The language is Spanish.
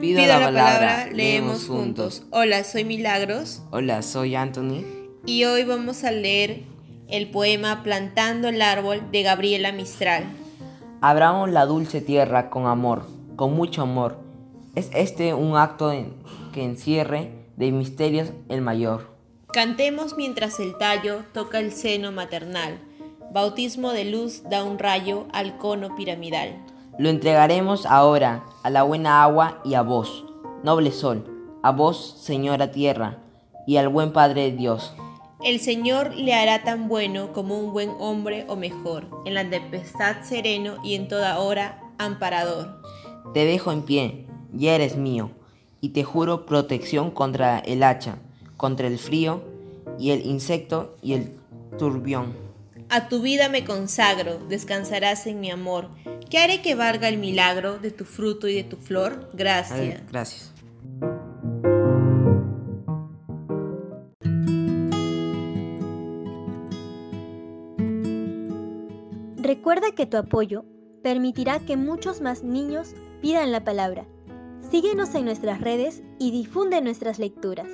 Pido, la, palabra, leemos juntos. Hola, soy Milagros. Hola, soy Anthony. Y hoy vamos a leer el poema Plantando el árbol de Gabriela Mistral. Abramos la dulce tierra con amor, con mucho amor. Es este un acto que encierre de misterios el mayor. Cantemos mientras el tallo toca el seno maternal. Bautismo de luz da un rayo al cono piramidal. Lo entregaremos ahora a la buena agua y a vos, noble sol, a vos, señora tierra, y al buen Padre Dios. El Señor le hará tan bueno como un buen hombre o mejor, en la tempestad sereno y en toda hora amparador. Te dejo en pie, ya eres mío, y te juro protección contra el hacha, contra el frío y el insecto y el turbión. A tu vida me consagro, descansarás en mi amor. ¿Qué haré que valga el milagro de tu fruto y de tu flor? Gracias. gracias. Recuerda que tu apoyo permitirá que muchos más niños pidan la palabra. Síguenos en nuestras redes y difunde nuestras lecturas.